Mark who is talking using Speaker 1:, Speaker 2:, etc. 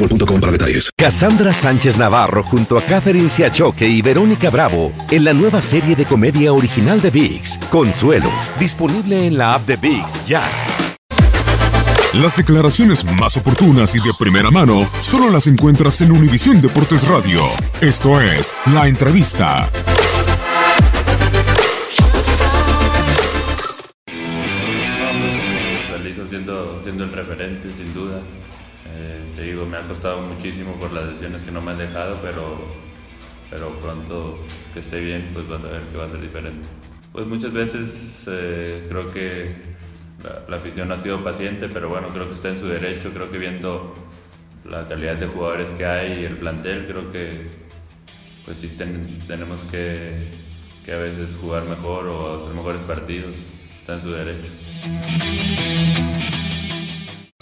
Speaker 1: boostmobile.com para detalles.
Speaker 2: Cassandra Sánchez Navarro junto a Catherine Siachoque y Verónica Bravo en la nueva serie de comedia original de VIX, Consuelo, disponible en la app de VIX ya.
Speaker 3: Las declaraciones más oportunas y de primera mano solo las encuentras en Univisión Deportes Radio. Esto es La Entrevista.
Speaker 4: Feliz siendo, siendo el referente, sin duda. Eh, te digo, me ha costado muchísimo por las decisiones que no me han dejado, pero, pero pronto que esté bien, pues vas a ver que va a ser diferente. Pues muchas veces eh, creo que la, la, afición ha sido paciente, pero bueno, creo que está en su derecho, creo que viendo la calidad de jugadores que hay y el plantel, creo que pues sí ten, tenemos que, que a veces jugar mejor o hacer mejores partidos, está en su derecho.